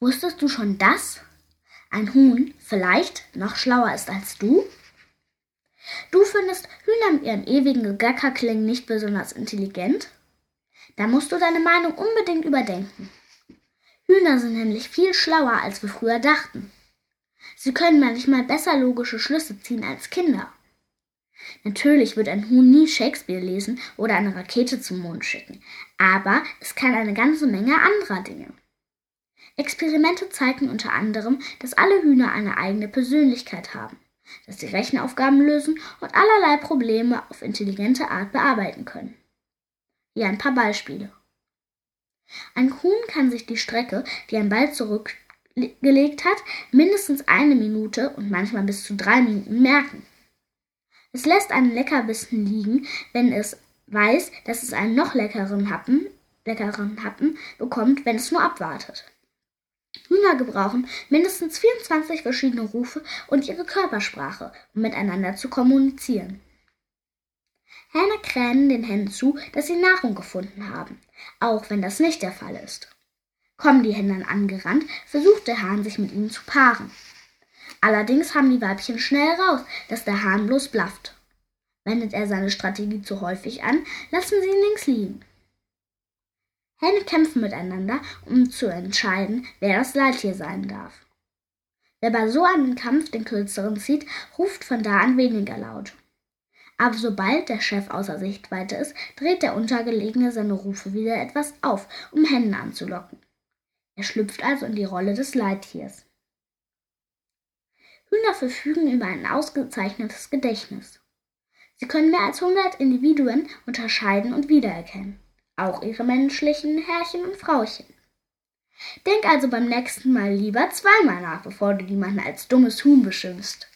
Wusstest du schon, dass ein Huhn vielleicht noch schlauer ist als du? Du findest Hühner mit ihren ewigen Gegackerklingen nicht besonders intelligent? Da musst du deine Meinung unbedingt überdenken. Hühner sind nämlich viel schlauer, als wir früher dachten. Sie können manchmal besser logische Schlüsse ziehen als Kinder. Natürlich wird ein Huhn nie Shakespeare lesen oder eine Rakete zum Mond schicken, aber es kann eine ganze Menge anderer Dinge. Experimente zeigten unter anderem, dass alle Hühner eine eigene Persönlichkeit haben, dass sie Rechenaufgaben lösen und allerlei Probleme auf intelligente Art bearbeiten können. Hier ein paar Beispiele. Ein Huhn kann sich die Strecke, die ein Ball zurückgelegt hat, mindestens eine Minute und manchmal bis zu drei Minuten merken. Es lässt einen Leckerbissen liegen, wenn es weiß, dass es einen noch leckeren Happen, leckeren Happen bekommt, wenn es nur abwartet. Hühner gebrauchen mindestens 24 verschiedene Rufe und ihre Körpersprache, um miteinander zu kommunizieren. Hähne kränen den Hennen zu, dass sie Nahrung gefunden haben, auch wenn das nicht der Fall ist. Kommen die Hennen angerannt, versucht der Hahn sich mit ihnen zu paaren. Allerdings haben die Weibchen schnell raus, dass der Hahn bloß blafft. Wendet er seine Strategie zu häufig an, lassen sie ihn links liegen. Hähne kämpfen miteinander, um zu entscheiden, wer das Leittier sein darf. Wer bei so einem Kampf den kürzeren zieht, ruft von da an weniger laut. Aber sobald der Chef außer Sichtweite ist, dreht der Untergelegene seine Rufe wieder etwas auf, um Hennen anzulocken. Er schlüpft also in die Rolle des Leittiers. Hühner verfügen über ein ausgezeichnetes Gedächtnis. Sie können mehr als 100 Individuen unterscheiden und wiedererkennen auch ihre menschlichen Herrchen und Frauchen. Denk also beim nächsten Mal lieber zweimal nach, bevor du jemanden als dummes Huhn beschimpfst.